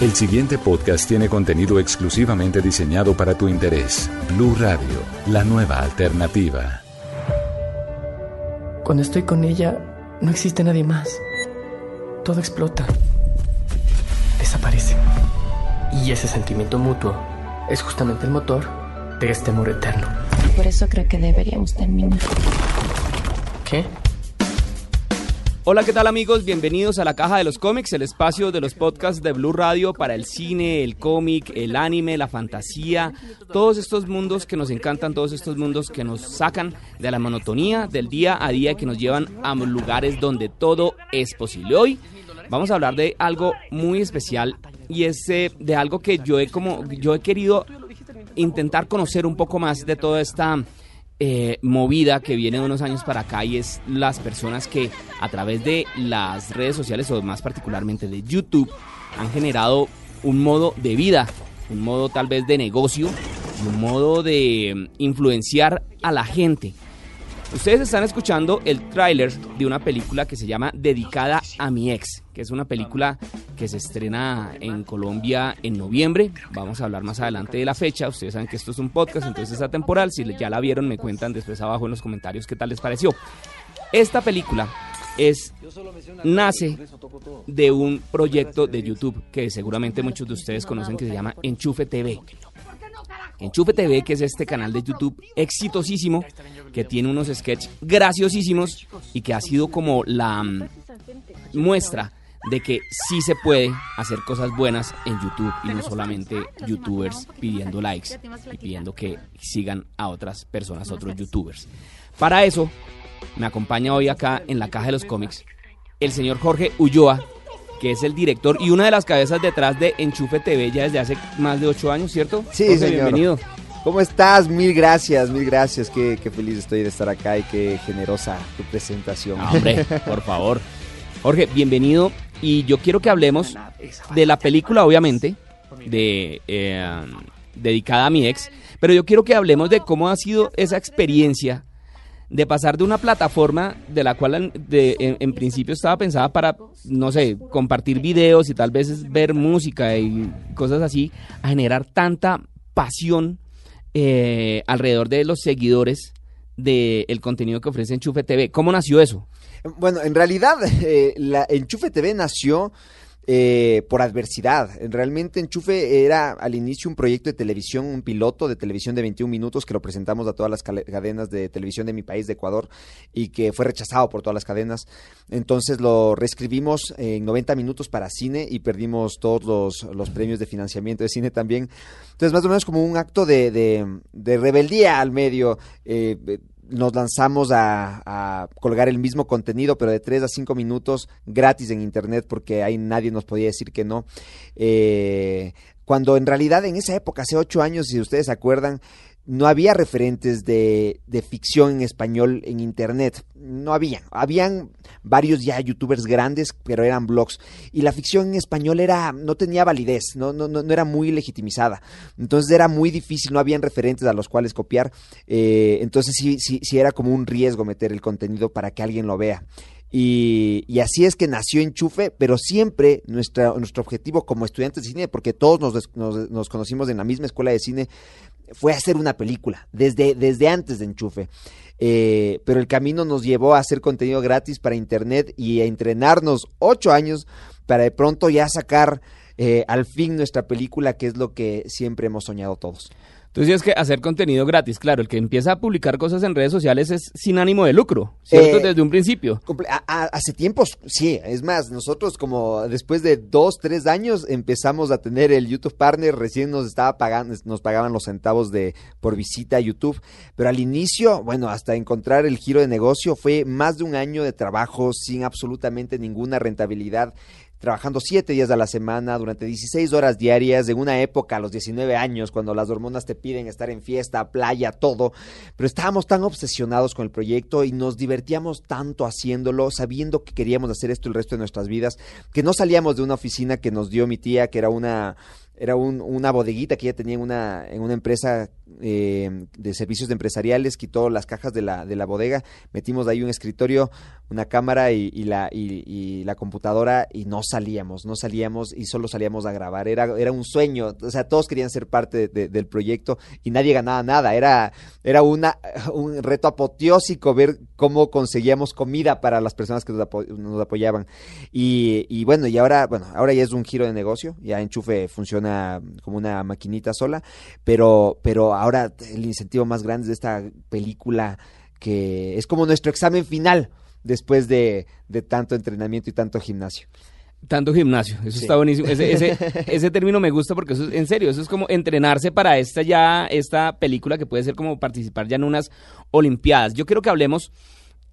El siguiente podcast tiene contenido exclusivamente diseñado para tu interés. Blue Radio, la nueva alternativa. Cuando estoy con ella, no existe nadie más. Todo explota. Desaparece. Y ese sentimiento mutuo es justamente el motor de este amor eterno. Por eso creo que deberíamos terminar. ¿Qué? Hola, ¿qué tal amigos? Bienvenidos a la Caja de los Cómics, el espacio de los podcasts de Blue Radio para el cine, el cómic, el anime, la fantasía, todos estos mundos que nos encantan, todos estos mundos que nos sacan de la monotonía del día a día, que nos llevan a lugares donde todo es posible. Hoy vamos a hablar de algo muy especial y es eh, de algo que yo he como yo he querido intentar conocer un poco más de toda esta eh, movida que viene de unos años para acá y es las personas que a través de las redes sociales o más particularmente de YouTube han generado un modo de vida, un modo tal vez de negocio, un modo de mm, influenciar a la gente. Ustedes están escuchando el tráiler de una película que se llama Dedicada a mi ex, que es una película que se estrena en Colombia en noviembre. Vamos a hablar más adelante de la fecha. Ustedes saben que esto es un podcast, entonces es atemporal. Si ya la vieron, me cuentan después abajo en los comentarios qué tal les pareció. Esta película es nace de un proyecto de YouTube que seguramente muchos de ustedes conocen que se llama Enchufe TV. Enchufe TV, que es este canal de YouTube exitosísimo, que tiene unos sketches graciosísimos y que ha sido como la mm, muestra de que sí se puede hacer cosas buenas en YouTube y no solamente youtubers pidiendo likes y pidiendo que sigan a otras personas, otros youtubers. Para eso me acompaña hoy acá en la caja de los cómics el señor Jorge Ulloa, que es el director y una de las cabezas detrás de Enchufe TV ya desde hace más de ocho años, ¿cierto? Sí, Jorge, señor. Bienvenido. ¿Cómo estás? Mil gracias, mil gracias. Qué, qué feliz estoy de estar acá y qué generosa tu presentación. Ah, hombre, por favor. Jorge, bienvenido. Y yo quiero que hablemos de la película, obviamente, de eh, dedicada a mi ex. Pero yo quiero que hablemos de cómo ha sido esa experiencia de pasar de una plataforma de la cual en, de- en- principio estaba pensada para, no sé, compartir videos y tal vez ver música y cosas así, a generar tanta pasión eh, alrededor de los seguidores del contenido que ofrece Enchufe TV. ¿Cómo nació eso? Bueno, en realidad, eh, la Enchufe TV nació eh, por adversidad. Realmente Enchufe era al inicio un proyecto de televisión, un piloto de televisión de 21 minutos que lo presentamos a todas las cadenas de televisión de mi país, de Ecuador, y que fue rechazado por todas las cadenas. Entonces lo reescribimos en 90 minutos para cine y perdimos todos los, los premios de financiamiento de cine también. Entonces, más o menos como un acto de, de- de rebeldía al medio. eh, nos lanzamos a, colgar el mismo contenido, pero de 3 a 5 minutos gratis en internet, porque ahí nadie nos podía decir que no. Eh, cuando en realidad en esa época, hace 8 años, si ustedes se acuerdan, no había referentes de, de ficción en español en internet. No habían. Habían varios ya youtubers grandes, pero eran blogs. Y la ficción en español era, no tenía validez, no, no, no, no era muy legitimizada. Entonces era muy difícil, no habían referentes a los cuales copiar. Eh, entonces sí, sí, sí era como un riesgo meter el contenido para que alguien lo vea. Y, y así es que nació Enchufe, pero siempre nuestra, nuestro objetivo como estudiantes de cine, porque todos nos, nos, nos conocimos en la misma escuela de cine, fue hacer una película, desde, desde antes de Enchufe. Eh, pero el camino nos llevó a hacer contenido gratis para internet y a entrenarnos ocho años para de pronto ya sacar eh, al fin nuestra película, que es lo que siempre hemos soñado todos. Tú decías que hacer contenido gratis, claro, el que empieza a publicar cosas en redes sociales es sin ánimo de lucro, ¿cierto? Eh, Desde un principio. Comple- a- a- hace tiempos, sí, es más, nosotros como después de dos, tres años empezamos a tener el YouTube Partner, recién nos estaba pagando, nos pagaban los centavos de por visita a YouTube, pero al inicio, bueno, hasta encontrar el giro de negocio fue más de un año de trabajo sin absolutamente ninguna rentabilidad trabajando siete días a la semana, durante 16 horas diarias, en una época a los 19 años, cuando las hormonas te piden estar en fiesta, playa, todo. Pero estábamos tan obsesionados con el proyecto y nos divertíamos tanto haciéndolo, sabiendo que queríamos hacer esto el resto de nuestras vidas, que no salíamos de una oficina que nos dio mi tía, que era una era un, una bodeguita que ella tenía en una, en una empresa eh, de servicios empresariales, quitó las cajas de la, de la bodega, metimos ahí un escritorio, una cámara y, la, y, la computadora y no salíamos, no salíamos y solo salíamos a grabar. Era, era un sueño, o sea, todos querían ser parte de, de, del proyecto y nadie ganaba nada. Era, era una, un reto apoteósico ver cómo conseguíamos comida para las personas que nos, nos apoyaban. Y, y bueno, y ahora, bueno, ahora ya es un giro de negocio, ya Enchufe funciona como una maquinita sola, pero, pero ahora el incentivo más grande de esta película que es como nuestro examen final después de, de tanto entrenamiento y tanto gimnasio. Tanto gimnasio, eso sí. está buenísimo. Ese, ese, ese, término me gusta porque eso es, en serio, eso es como entrenarse para esta ya, esta película que puede ser como participar ya en unas Olimpiadas. Yo quiero que hablemos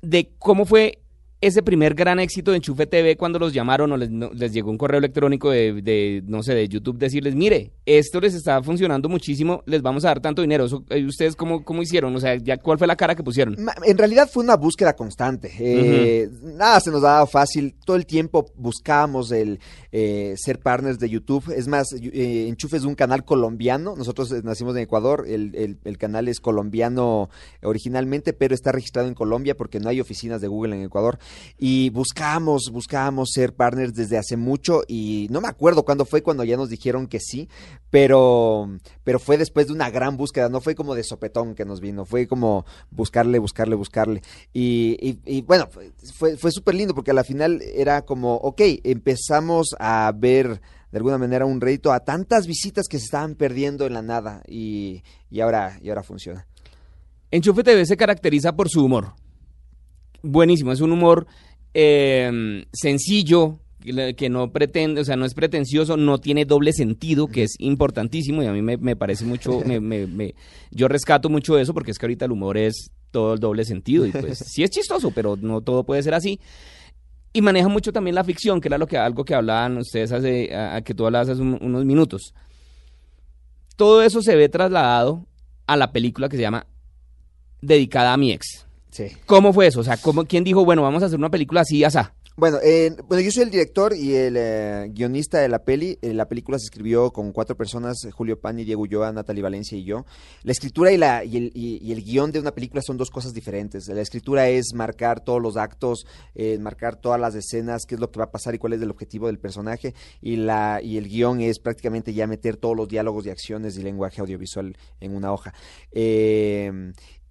de cómo fue ese primer gran éxito de Enchufe TV cuando los llamaron o les, no, les llegó un correo electrónico de, de, no sé, de YouTube decirles, mire, esto les está funcionando muchísimo, les vamos a dar tanto dinero. Eso, eh, ¿Ustedes cómo, cómo hicieron? O sea, ya, ¿cuál fue la cara que pusieron? En realidad fue una búsqueda constante. Eh, uh -huh. Nada se nos dado fácil. Todo el tiempo buscábamos el eh, ser partners de YouTube. Es más, eh, Enchufe es un canal colombiano. Nosotros eh, nacimos en Ecuador. El, el, el canal es colombiano originalmente, pero está registrado en Colombia porque no hay oficinas de Google en Ecuador y buscábamos, buscábamos ser partners desde hace mucho y no me acuerdo cuándo fue cuando ya nos dijeron que sí, pero, pero fue después de una gran búsqueda, no fue como de sopetón que nos vino, fue como buscarle, buscarle, buscarle. Y bueno, fue, fue súper lindo porque a la final era como, ok, empezamos a ver de alguna manera un rédito a tantas visitas que se estaban perdiendo en la nada y, y, ahora, y ahora funciona. Enchufe TV se caracteriza por su humor. Buenísimo, es un humor eh, sencillo, que no pretende, o sea, no es pretencioso, no tiene doble sentido, que es importantísimo y a mí me, me parece mucho, me, me, yo rescato mucho eso porque es que ahorita el humor es todo el doble sentido y pues sí es chistoso, pero no todo puede ser así. Y maneja mucho también la ficción, que era lo que algo que hablaban ustedes hace, a, a que tú hablabas hace un, unos minutos. Todo eso se ve trasladado a la película que se llama Dedicada a mi ex. Sí. ¿Cómo fue eso? O sea, ¿cómo, ¿quién dijo, bueno, vamos a hacer una película así, asá? Bueno, eh, bueno, yo soy el director y el eh, guionista de la peli. Eh, la película se escribió con cuatro personas, Julio Pani, Diego Ulloa, Natalie Valencia y yo. La escritura y, la, y, el, y, y el guion de una película son dos cosas diferentes. La escritura es marcar todos los actos, eh, marcar todas las escenas, qué es lo que va a pasar y cuál es el objetivo del personaje. Y, la, y el guion es prácticamente ya meter todos los diálogos y acciones y lenguaje audiovisual en una hoja.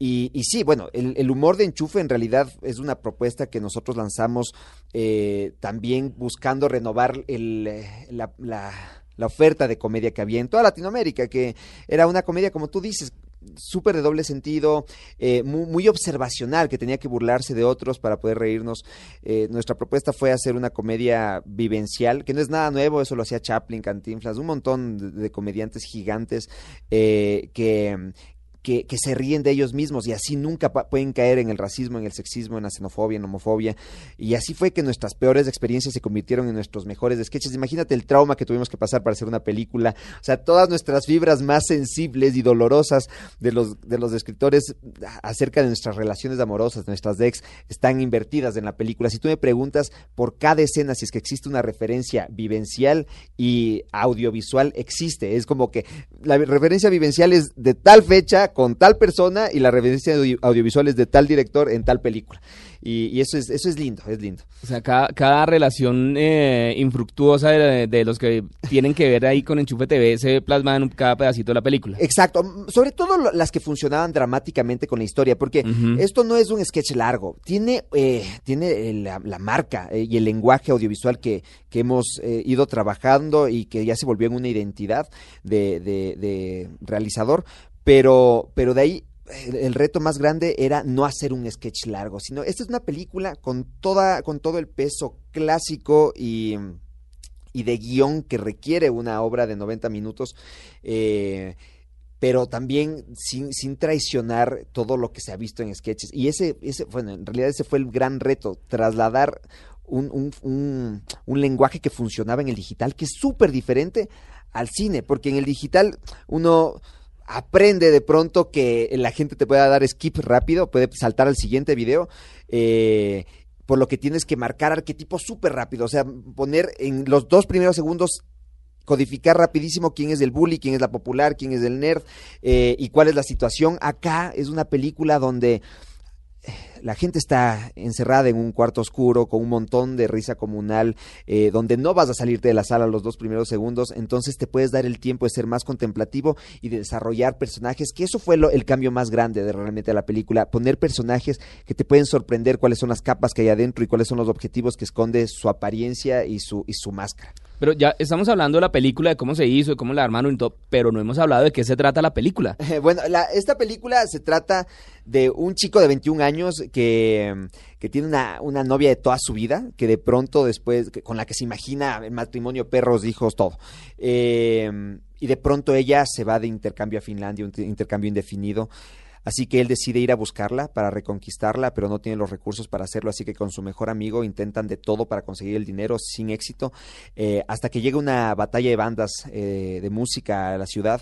Eh, y, y, sí, bueno, el, humor de enchufe en realidad es una propuesta que nosotros lanzamos eh, también buscando renovar el, la, la, la, oferta de comedia que había en toda Latinoamérica, que era una comedia, como tú dices, súper de doble sentido, eh, muy, observacional, que tenía que burlarse de otros para poder reírnos. Eh, nuestra propuesta fue hacer una comedia vivencial, que no es nada nuevo, eso lo hacía Chaplin, Cantinflas, un montón de, de comediantes gigantes eh, que que, se ríen de ellos mismos y así nunca pueden caer en el racismo, en el sexismo, en la xenofobia, en la homofobia. Y así fue que nuestras peores experiencias se convirtieron en nuestros mejores sketches. Imagínate el trauma que tuvimos que pasar para hacer una película. O sea, todas nuestras fibras más sensibles y dolorosas de los, de los escritores acerca de nuestras relaciones amorosas, de nuestras ex, están invertidas en la película. Si tú me preguntas por cada escena si es que existe una referencia vivencial y audiovisual, existe. Es como que la referencia vivencial es de tal fecha con tal persona y la referencia audio audiovisual es de tal director en tal película. Y, y, eso es eso es lindo, es lindo. O sea, cada, cada relación eh, infructuosa de, de, los que tienen que ver ahí con Enchufe TV se plasma en cada pedacito de la película. Exacto, sobre todo las que funcionaban dramáticamente con la historia, porque uh -huh. esto no es un sketch largo, tiene, eh, tiene la, la marca eh, y el lenguaje audiovisual que, que hemos eh, ido trabajando y que ya se volvió en una identidad de, de, de realizador, pero, pero de ahí el, reto más grande era no hacer un sketch largo, sino esta es una película con toda, con todo el peso clásico y, y de guion que requiere una obra de 90 minutos. Eh, pero también sin, sin, traicionar todo lo que se ha visto en sketches. Y ese, ese, bueno, en realidad ese fue el gran reto, trasladar un, un- un- un lenguaje que funcionaba en el digital que es súper diferente al cine, porque en el digital uno aprende de pronto que la gente te pueda dar skip rápido, puede saltar al siguiente video, eh, por lo que tienes que marcar arquetipos súper rápido, o sea, poner en los dos primeros segundos codificar rapidísimo quién es el bully, quién es la popular, quién es el nerd eh, y cuál es la situación. Acá es una película donde la gente está encerrada en un cuarto oscuro con un montón de risa comunal, eh, donde no vas a salirte de la sala los dos primeros segundos, entonces te puedes dar el tiempo de ser más contemplativo y de desarrollar personajes, que eso fue lo- el cambio más grande de realmente la película, poner personajes que te pueden sorprender cuáles son las capas que hay adentro y cuáles son los objetivos que esconde su apariencia y su, y su máscara. Pero ya estamos hablando de la película, de cómo se hizo, de cómo la armaron y todo, pero no hemos hablado de qué se trata la película. Bueno, la- esta película se trata de un chico de 21 años que, que tiene una, una novia de toda su vida, que de pronto después, con la que se imagina el matrimonio, perros, hijos, todo. Eh, y de pronto ella se va de intercambio a Finlandia, un intercambio indefinido. Así que él decide ir a buscarla para reconquistarla, pero no tiene los recursos para hacerlo, así que con su mejor amigo intentan de todo para conseguir el dinero sin éxito, eh, hasta que llega una batalla de bandas eh, de música a la ciudad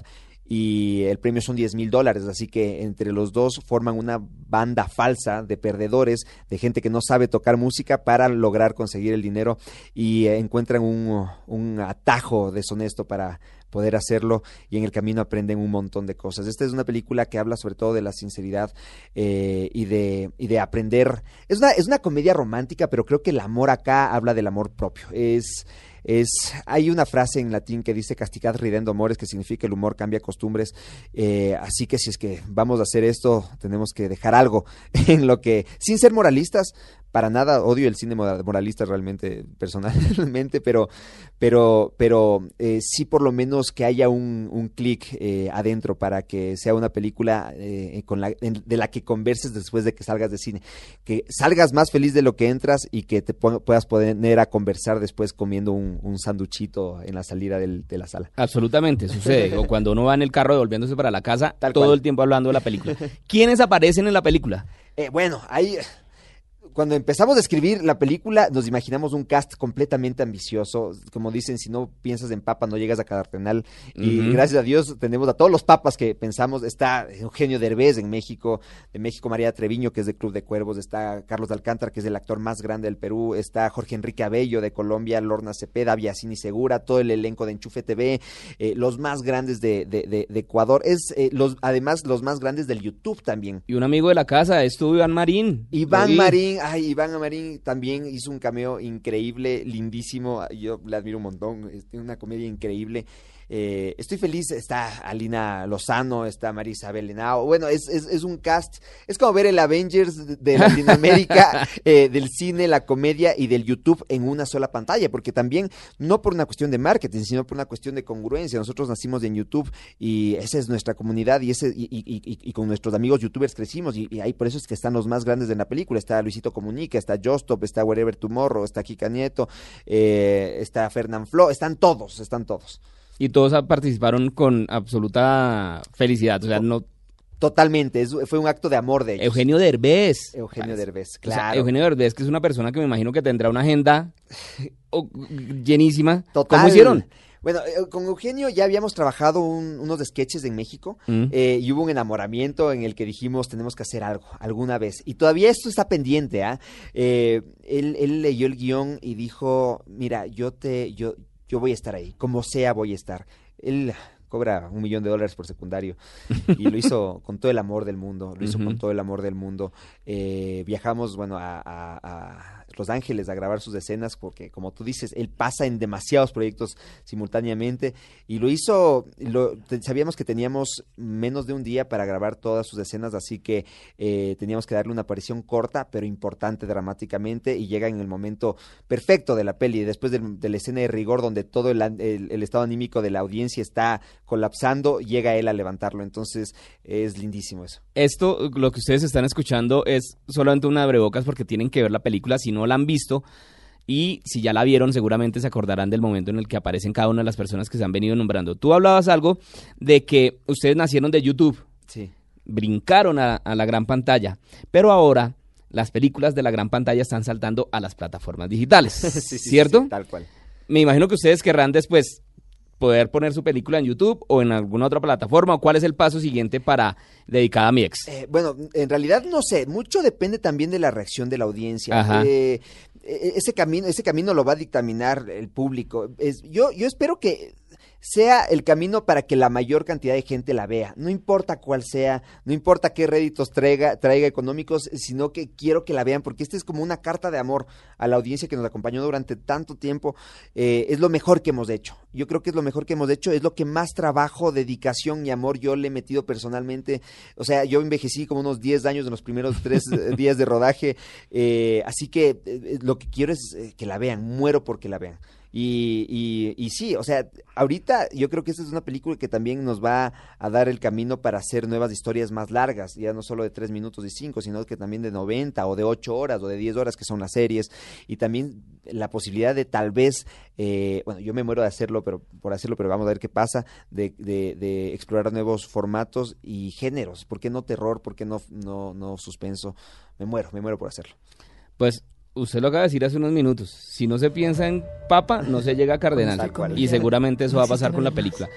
y el premio son 10 mil dólares, así que entre los dos forman una banda falsa de perdedores, de gente que no sabe tocar música para lograr conseguir el dinero y eh, encuentran un, un atajo deshonesto para poder hacerlo y en el camino aprenden un montón de cosas. Esta es una película que habla sobre todo de la sinceridad eh, y, de, y de aprender. Es una, es una comedia romántica, pero creo que el amor acá habla del amor propio. Es, es, hay una frase en latín que dice castigad ridendo amores, que significa el humor cambia costumbres. eh, así que si es que vamos a hacer esto, tenemos que dejar algo en lo que, sin ser moralistas, para nada odio el cine mora- moralista realmente, personalmente, pero, pero, pero eh, sí por lo menos que haya un, un clic eh, adentro para que sea una película eh, con la, en- de la que converses después de que salgas de cine, que salgas más feliz de lo que entras y que te puedas poner a conversar después comiendo un, un sanduchito en la salida del- de la sala. Absolutamente, sucede. O cuando uno va en el carro devolviéndose para la casa, Tal todo cual. el tiempo hablando de la película. ¿Quiénes aparecen en la película? Eh, bueno, ahí cuando empezamos a escribir la película nos imaginamos un cast completamente ambicioso, como dicen, si no piensas en papa no llegas a Cardenal. Y gracias a Dios tenemos a todos los papas que pensamos, está Eugenio Derbez en México, de México María Treviño que es del Club de Cuervos, está Carlos de Alcántara que es el actor más grande del Perú, está Jorge Enrique Abello de Colombia, Lorna Cepeda, Biasini Segura, todo el elenco de Enchufe TV, eh, los más grandes de, de- de- de Ecuador, es eh, los además los más grandes del YouTube también. Y un amigo de la casa, estuvo Iván Marín. Iván vi. Ay, Iván Marín también hizo un cameo increíble, lindísimo. Yo le admiro un montón, es una comedia increíble. Eh, estoy feliz, está Alina Lozano, está María Isabel Henao. Bueno, es, es, es un cast, es como ver el Avengers de- Latinoamérica, eh, del cine, la comedia y del YouTube en una sola pantalla, porque también, no por una cuestión de marketing, sino por una cuestión de congruencia. Nosotros nacimos en YouTube y esa es nuestra comunidad y, ese, y, y- y- y con nuestros amigos youtubers crecimos y, ahí por eso es que están los más grandes de la película. Está Luisito Comunica, está Justop, está Wherever Tomorrow, está Kika Nieto, eh, está Fernán Flo, están todos, están todos. Y todos participaron con absoluta felicidad. O sea, no. Totalmente, es- fue un acto de amor de ellos. Eugenio Derbez. Eugenio Parece. Derbez, O sea, claro. Eugenio Derbez, que es una persona que me imagino que tendrá una agenda llenísima. Total. ¿Cómo hicieron? Bueno, eh, con Eugenio ya habíamos trabajado un- unos sketches en México Mm. eh, y hubo un enamoramiento en el que dijimos tenemos que hacer algo alguna vez. Y todavía esto está pendiente, ¿ah? Eh, él, él leyó el guion y dijo, mira, yo te, yo, yo voy a estar ahí, como sea voy a estar. Él cobra un millón de dólares por secundario y lo hizo con todo el amor del mundo, lo hizo con todo el amor del mundo. Eh, viajamos, bueno, a, a- a Los Ángeles a grabar sus escenas porque, como tú dices, él pasa en demasiados proyectos simultáneamente. Y lo hizo, lo, sabíamos que teníamos menos de un día para grabar todas sus escenas, así que eh, teníamos que darle una aparición corta pero importante dramáticamente y llega en el momento perfecto de la peli, después de la escena de rigor donde todo el- el estado anímico de la audiencia está colapsando, llega él a levantarlo, entonces es lindísimo eso. Esto, lo que ustedes están escuchando, es solamente una abrebocas porque tienen que ver la película si no la han visto. Y si ya la vieron, seguramente se acordarán del momento en el que aparecen cada una de las personas que se han venido nombrando. Tú hablabas algo de que ustedes nacieron de YouTube, Sí. brincaron a, a la gran pantalla, pero ahora las películas de la gran pantalla están saltando a las plataformas digitales, Sí, sí, sí, ¿cierto? sí, tal cual. Me imagino que ustedes querrán después poder poner su película en YouTube o en alguna otra plataforma. ¿o ¿Cuál es el paso siguiente para dedicada a mi ex? Eh, bueno, en realidad no sé, mucho depende también de la reacción de la audiencia. Eh, eh, ese camino, ese camino lo va a dictaminar el público. Es- yo, yo espero que sea el camino para que la mayor cantidad de gente la vea. No importa cuál sea, no importa qué réditos traiga, traiga económicos, sino que quiero que la vean, porque esta es como una carta de amor a la audiencia que nos acompañó durante tanto tiempo. Eh, es lo mejor que hemos hecho. Yo creo que es lo mejor que hemos hecho, es lo que más trabajo, dedicación y amor yo le he metido personalmente. O sea, yo envejecí como unos 10 años en los primeros tres eh, días de rodaje, eh, así que eh, lo que quiero es que la vean, muero porque la vean. Y, y, y sí, o sea, ahorita yo creo que esta es una película que también nos va a dar el camino para hacer nuevas historias más largas, ya no solo de tres minutos y cinco, sino que también de 90 o de 8 horas o de 10 horas que son las series. Y también la posibilidad de tal vez, eh, bueno, yo me muero de hacerlo, pero por hacerlo, pero vamos a ver qué pasa, de, de, de explorar nuevos formatos y géneros. ¿Por qué no terror? ¿Por qué no, no, no suspenso? Me muero, me muero por hacerlo. Pues usted lo acaba de decir hace unos minutos. Si no se piensa en Papa, no se llega a Cardenal. Tal cual. Y seguramente eso va a pasar con la película.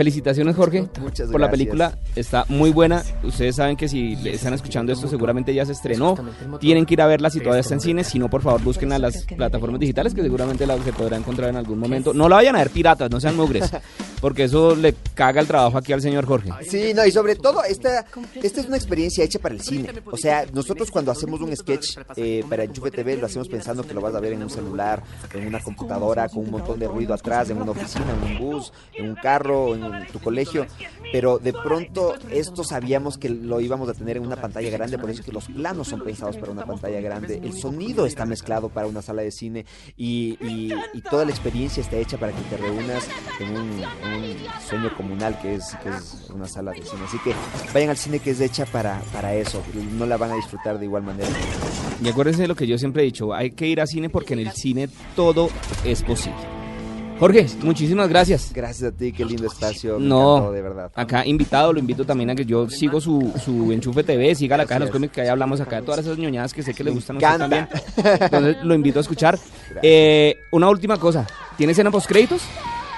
Felicitaciones, Jorge, Muchas por la película. Está muy buena. Ustedes saben que si le están escuchando esto, seguramente ya se estrenó. Tienen que ir a verla si todavía está en cine. Si no, por favor, búsquenla en las plataformas digitales que seguramente la se podrá encontrar en algún momento. No la vayan a ver piratas, no sean mugres, porque eso le caga el trabajo aquí al señor Jorge. Sí, no, y sobre todo, esta, esta es una experiencia hecha para el cine. O sea, nosotros cuando hacemos un sketch eh, para Enchufe TV, lo hacemos pensando que lo vas a ver en un celular, en una computadora, con un montón de ruido atrás, en una oficina, en un bus, en un carro, en tu colegio. Pero de pronto, esto sabíamos que lo íbamos a tener en una pantalla grande, por eso es que los planos son pensados para una pantalla grande. El sonido está mezclado para una sala de cine y, toda la experiencia está hecha para que te reúnas en un, sueño comunal que es, que es una sala de cine. Así que vayan al cine que es hecha para, para eso. No la van a disfrutar de igual manera. Y acuérdense de lo que yo siempre he dicho, hay que ir a cine porque en el cine todo es posible. Jorge, muchísimas gracias. Gracias a ti, qué lindo espacio. Me No, encantó, de verdad. acá invitado, lo invito también a que yo sigo su, su Enchufe TV, siga la caja de los cómics que ahí hablamos acá, de todas esas ñoñadas que sé que le gustan a usted también. Entonces lo invito a escuchar. Eh, una última cosa, ¿tiene escena post créditos?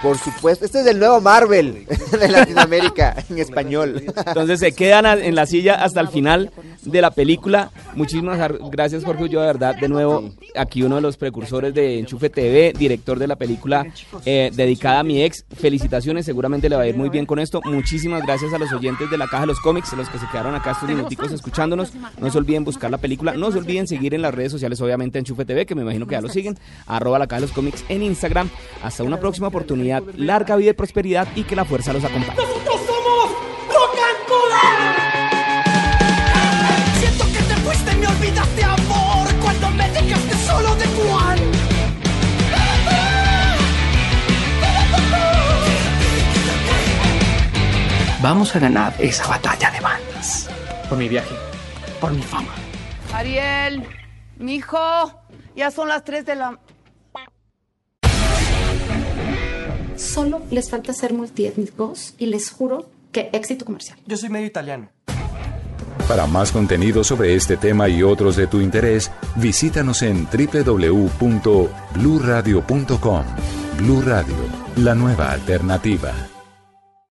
Por supuesto, este es el nuevo Marvel de Latinoamérica en español. Entonces se quedan en la silla hasta el final de la película. Muchísimas gracias Jorge Ulloa, de verdad, de nuevo aquí uno de los precursores de Enchufe TV, director de la película eh, dedicada a mi ex. Felicitaciones, seguramente le va a ir muy bien con esto. Muchísimas gracias a los oyentes de la Caja de los Cómics, los que se quedaron acá estos minuticos escuchándonos. No se olviden buscar la película, no se olviden seguir en las redes sociales, obviamente Enchufe TV, que me imagino que ya lo siguen, arroba la Caja de los Cómics en Instagram. Hasta una próxima oportunidad, larga vida y prosperidad y que la fuerza los acompañe. Siento que te fuiste, me olvidaste amor Cuando me dejaste solo de Juan Vamos a ganar esa batalla de bandas. Por mi viaje, por mi fama. Ariel, mijo, ya son las 3 de la... Solo les falta ser multiétnicos y les juro que éxito comercial. Yo soy medio italiano. Para más contenido sobre este tema y otros de tu interés, visítanos en www.bluradio.com. Blu Radio, la nueva alternativa.